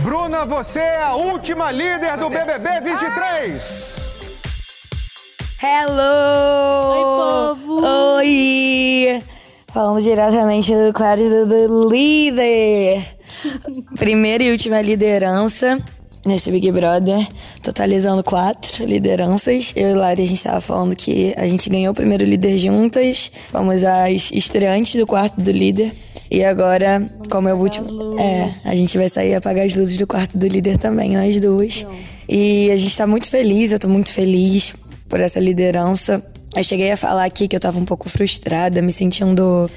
Bruna, você é a última líder do BBB 23. Hello! Oi, povo! Oi! Falando diretamente do quadro do líder. Primeira e última liderança nesse Big Brother, totalizando quatro lideranças. Eu e Lari, a gente tava falando que a gente ganhou o primeiro líder juntas, fomos as estreantes do quarto do líder. E agora, como é o último. É, a gente vai sair apagar as luzes do quarto do líder também, nós duas. E a gente tá muito feliz, eu tô muito feliz por essa liderança. Eu cheguei a falar aqui que eu tava um pouco frustrada, me sentindo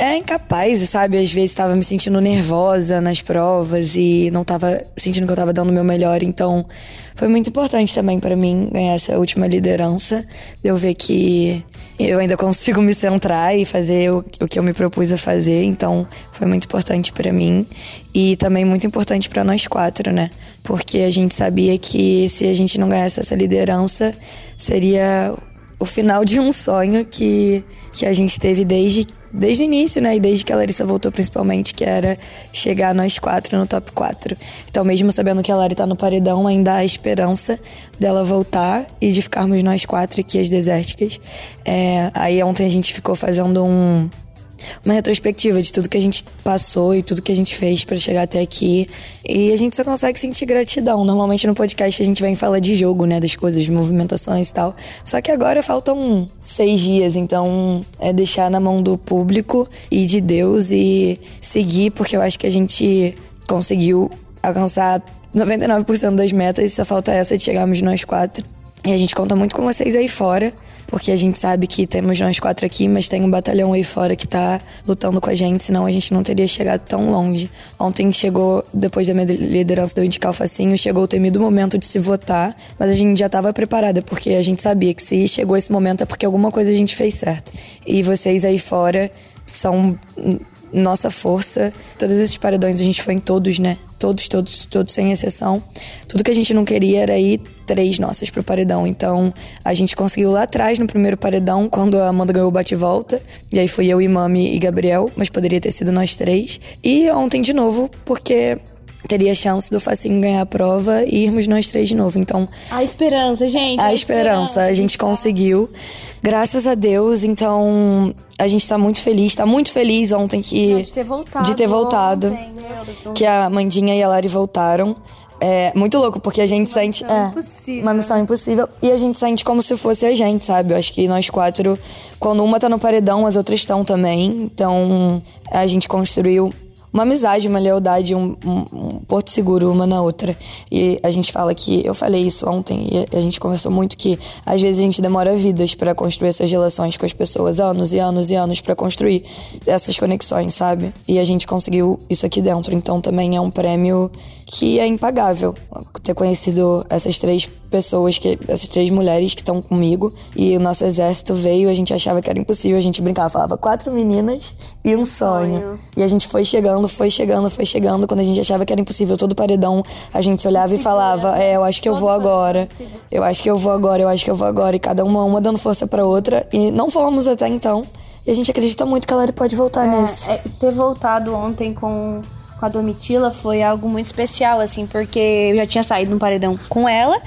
é incapaz, sabe? Às vezes tava me sentindo nervosa nas provas e não tava sentindo que eu tava dando o meu melhor. Então, foi muito importante também para mim ganhar essa última liderança. De eu ver que eu ainda consigo me centrar e fazer o, o que eu me propus a fazer. Então, foi muito importante para mim e também muito importante para nós quatro, né? Porque a gente sabia que se a gente não ganhasse essa liderança, seria o final de um sonho que, que a gente teve desde, desde o início, né? E desde que a Larissa voltou, principalmente, que era chegar nós quatro no top 4. Então, mesmo sabendo que a Lari tá no paredão, ainda há esperança dela voltar e de ficarmos nós quatro aqui, as desérticas. É, aí ontem a gente ficou fazendo um uma retrospectiva de tudo que a gente passou e tudo que a gente fez para chegar até aqui. E a gente só consegue sentir gratidão. Normalmente no podcast a gente vem falar de jogo, né? Das coisas, de movimentações e tal. Só que agora faltam seis dias, então é deixar na mão do público e de Deus e seguir, porque eu acho que a gente conseguiu alcançar 99% das metas, só falta essa de chegarmos nós quatro. E a gente conta muito com vocês aí fora porque a gente sabe que temos nós quatro aqui, mas tem um batalhão aí fora que tá lutando com a gente, senão a gente não teria chegado tão longe. Ontem chegou, depois da minha liderança do indicar o facinho, chegou o temido momento de se votar, mas a gente já estava preparada, porque a gente sabia que se chegou esse momento é porque alguma coisa a gente fez certo. E vocês aí fora são nossa força. Todos esses paredões a gente foi em todos, né? Todos, todos, todos, sem exceção. Tudo que a gente não queria era ir três nossas pro paredão. Então, a gente conseguiu lá atrás, no primeiro paredão, quando a Amanda ganhou o bate-volta. E aí foi eu, Mami e Gabriel, mas poderia ter sido nós três. E ontem de novo, porque teria chance do Facinho ganhar a prova e irmos nós três de novo. Então. A esperança, gente. A, a esperança, esperança, a gente conseguiu. Graças a Deus, então a gente tá muito feliz, tá muito feliz ontem que. Não, de ter voltado. De ter voltado. Ontem, que a Mandinha e a Lari voltaram. É muito louco, porque a gente uma sente. Missão é, impossível. Uma missão impossível. E a gente sente como se fosse a gente, sabe? Eu acho que nós quatro, quando uma tá no paredão, as outras estão também. Então a gente construiu uma amizade, uma lealdade, um, um, um, porto seguro uma na outra. E a gente fala que, eu falei isso ontem, e a gente conversou muito que às vezes a gente demora vidas para construir essas relações com as pessoas, anos e anos e anos para construir essas conexões, sabe? E a gente conseguiu isso aqui dentro. Então também é um prêmio que é impagável ter conhecido essas três pessoas, que, essas três mulheres que estão comigo. E o nosso exército veio, a gente achava que era impossível, a gente brincava, falava quatro meninas e um sonho. sonho. E a gente foi chegando, foi chegando, foi chegando. Quando a gente achava que era impossível, todo paredão, a gente olhava e falava: É, eu acho que eu vou agora. Eu acho que eu vou agora, eu acho que eu vou agora. E cada uma, uma dando força pra outra. E não fomos até então. E a gente acredita muito que a Lari pode voltar é, nisso. É, ter voltado ontem com com a Domitila foi algo muito especial, assim, porque eu já tinha saído no paredão com ela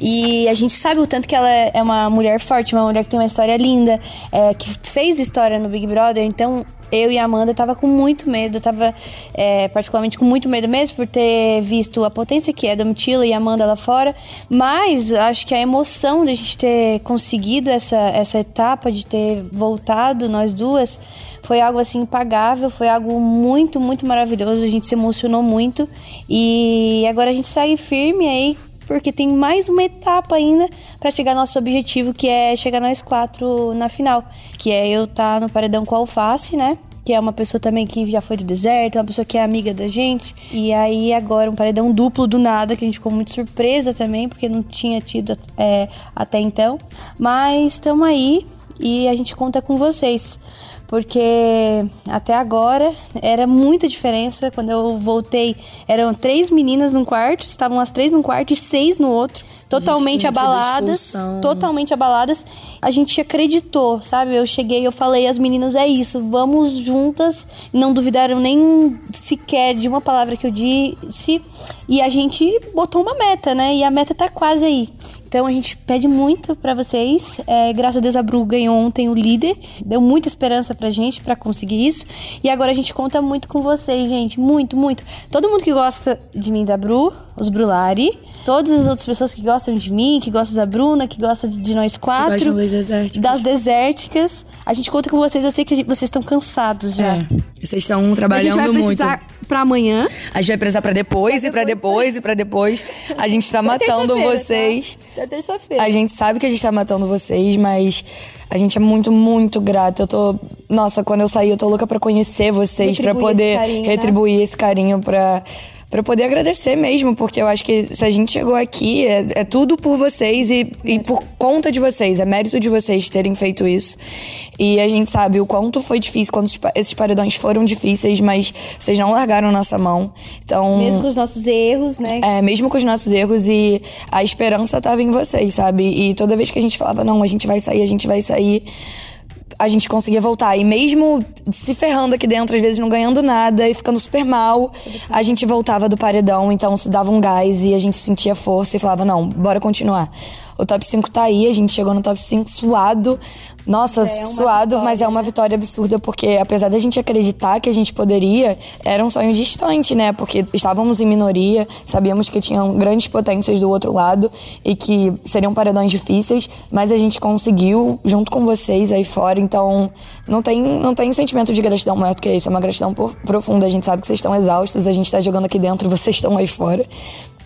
e a gente sabe o tanto que ela é uma mulher forte, uma mulher que tem uma história linda, é, que fez história no Big Brother, então eu e a Amanda tava com muito medo, tava é, particularmente com muito medo mesmo por ter visto a potência que é Domitila e a Amanda lá fora, mas acho que a emoção de a gente ter conseguido essa, essa etapa, de ter voltado nós duas, foi algo assim impagável, foi algo muito, muito maravilhoso, a gente se emocionou muito e agora a gente segue firme aí porque tem mais uma etapa ainda para chegar ao nosso objetivo, que é chegar nós quatro na final. Que é eu estar tá no paredão com a Alface, né? que é uma pessoa também que já foi de deserto, uma pessoa que é amiga da gente. E aí agora um paredão duplo do nada, que a gente ficou muito surpresa também, porque não tinha tido é, até então. Mas estamos aí e a gente conta com vocês. Porque até agora era muita diferença. Quando eu voltei, eram três meninas num quarto, estavam as três num quarto e seis no outro, totalmente abaladas, totalmente abaladas. A gente acreditou, sabe? Eu cheguei, eu falei às meninas é isso, vamos juntas. Não duvidaram nem sequer de uma palavra que eu disse e a gente botou uma meta, né? E a meta tá quase aí. Então a gente pede muito pra vocês. É, graças a Deus a Bru ganhou ontem o líder, deu muita esperança pra gente pra conseguir isso. E agora a gente conta muito com vocês, gente, muito, muito. Todo mundo que gosta de mim da Bru, os Brulari, todas as outras pessoas que gostam de mim, que gostam da Bruna, que gostam de, nós quatro, gostam das desérticas. das desérticas. A gente conta com vocês. Eu sei que gente- vocês estão cansados já. É. Vocês estão A gente trabalhando vai muito. pra amanhã. A gente vai precisar pra depois, e pra depois, e pra depois. A gente tá matando terça-feira, vocês. Tá? Tá terça-feira. A gente sabe que a gente tá matando vocês, mas a gente é muito, muito grata. Eu tô. Nossa, quando eu sair, eu tô louca pra conhecer vocês, pra Retribuir poder esse carinho, né? retribuir esse carinho pra. Pra poder agradecer mesmo, porque eu acho que se a gente chegou aqui, é, é tudo por vocês e, e por conta de vocês, é mérito de vocês terem feito isso. E a gente sabe o quanto foi difícil, quando esses paredões foram difíceis, mas vocês não largaram nossa mão. Então. Mesmo com os nossos erros, né? É, mesmo com os nossos erros e a esperança tava em vocês, sabe? E toda vez que a gente falava, não, a gente vai sair, a gente vai sair, a gente conseguia voltar. E mesmo se ferrando aqui dentro, às vezes não ganhando nada e ficando super mal, a gente voltava do paredão, então isso dava um gás e a gente sentia força e falava, não, bora continuar. O top 5 tá aí, a gente chegou no top 5 suado. Nossa, É suado, vitória, mas é uma vitória absurda, porque apesar da gente acreditar que a gente poderia, era um sonho distante, né? Porque estávamos em minoria, sabíamos que tinham grandes potências do outro lado e que seriam paredões difíceis, mas a gente conseguiu junto com vocês aí fora, então não tem, não tem sentimento de gratidão maior do que isso, é uma gratidão profunda. A gente sabe que vocês estão exaustos, a gente tá jogando aqui dentro, vocês estão aí fora.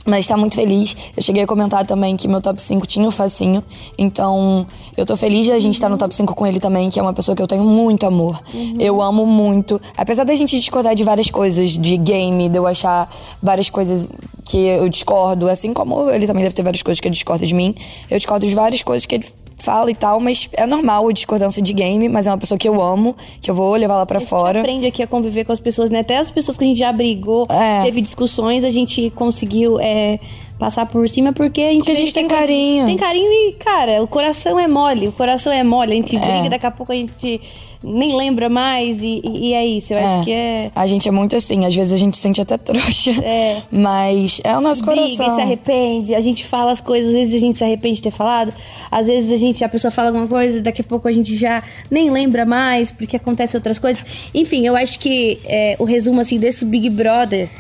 Mas tá muito feliz. Eu cheguei a comentar também que meu top 5 tinha o Facinho. Então, eu tô feliz de a gente estar no top 5 com ele também, que é uma pessoa que eu tenho muito amor. Eu amo muito. Apesar da gente discordar de várias coisas, de game, de eu achar várias coisas que eu discordo, assim como ele também deve ter várias coisas que ele discorda de mim. Eu discordo de várias coisas que ele fala e tal, mas é normal a discordância de game, mas é uma pessoa que eu amo, que eu vou levar lá pra A gente fora. aprende aqui a conviver com as pessoas, né? Até as pessoas que a gente já brigou, É. teve discussões, a gente conseguiu é, passar por cima porque a gente, Porque a gente tem carinho. Tem carinho e, cara, o coração é mole. O coração é mole. A gente É. briga, daqui a pouco a gente nem lembra mais e, e- é isso. Eu acho que é. A gente é muito assim, às vezes a gente se sente até trouxa. É. Mas é o nosso Briga coração. e se arrepende, a gente fala as coisas, às vezes a gente se arrepende de ter falado, às vezes a gente, a pessoa fala alguma coisa, daqui a pouco a gente já nem lembra mais, porque acontece outras coisas. Enfim, eu acho que é, o resumo assim desse Big Brother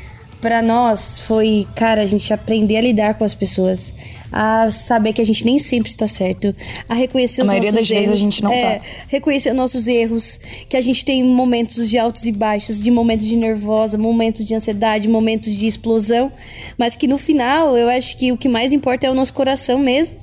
pra nós foi, cara, a gente aprender a lidar com as pessoas, a saber que a gente nem sempre está certo, a reconhecer A os maioria nossos das vezes a erros, gente não é, tá. reconhecer os nossos erros, que a gente tem momentos de altos e baixos, de momentos de nervosa, momentos de ansiedade, momentos de explosão, mas que no final eu acho que o que mais importa é o nosso coração mesmo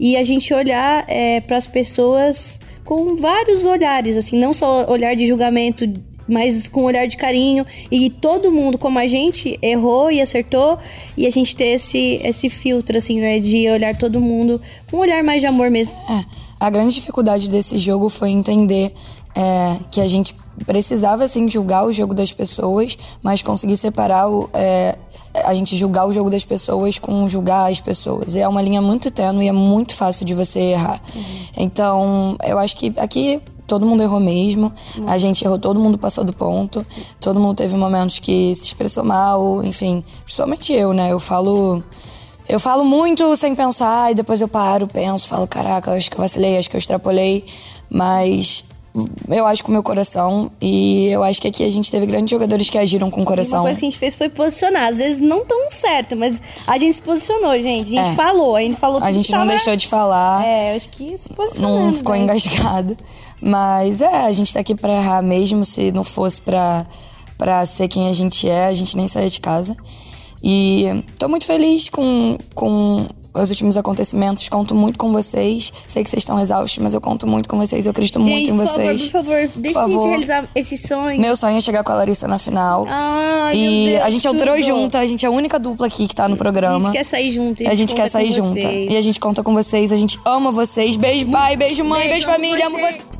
e a gente olhar para as pessoas com vários olhares, assim, não só olhar de julgamento mas com um olhar de carinho e todo mundo como a gente errou e acertou e a gente ter esse esse filtro assim, né, de olhar todo mundo com um olhar mais de amor mesmo. É, a grande dificuldade desse jogo foi entender é, que a gente precisava assim julgar o jogo das pessoas, mas conseguir separar o, é, a gente julgar o jogo das pessoas com julgar as pessoas. É uma linha muito tênue e é muito fácil de você errar. Então, eu acho que aqui todo mundo errou mesmo. A gente errou, todo mundo passou do ponto. Todo mundo teve momentos que se expressou mal, enfim, principalmente eu, né? Eu falo eu falo muito sem pensar e depois eu paro, penso, falo, caraca, acho que eu vacilei, acho que eu extrapolei, mas eu acho com o meu coração e eu acho que aqui a gente teve grandes jogadores que agiram com o E uma coração. coisa que a gente fez foi posicionar. Às vezes não tão certo, mas a gente se posicionou, gente. A gente É. falou, a gente falou A gente não tava- deixou de falar. É, eu acho que se posicionou. não ficou engasgado. Mas é, a gente tá aqui pra errar mesmo. Se não fosse pra, pra ser quem a gente é, a gente nem saía de casa. E tô muito feliz com, com os últimos acontecimentos. Conto muito com vocês. Sei que vocês estão exaustos, mas eu conto muito com vocês. Eu acredito muito Gente, em por vocês. favor, por favor, deixa a Por gente favor. realizar esse sonho. Meu sonho é chegar com a Larissa na final. Meu e Deus, a gente entrou junta, a gente é a única dupla aqui que tá no programa. A gente quer sair junto. A gente conta quer sair junta. vocês. E a gente conta com vocês. A gente ama vocês. Beijo, pai. Beijo, mãe. Beijo, Beijo, família. Amo vocês. vocês.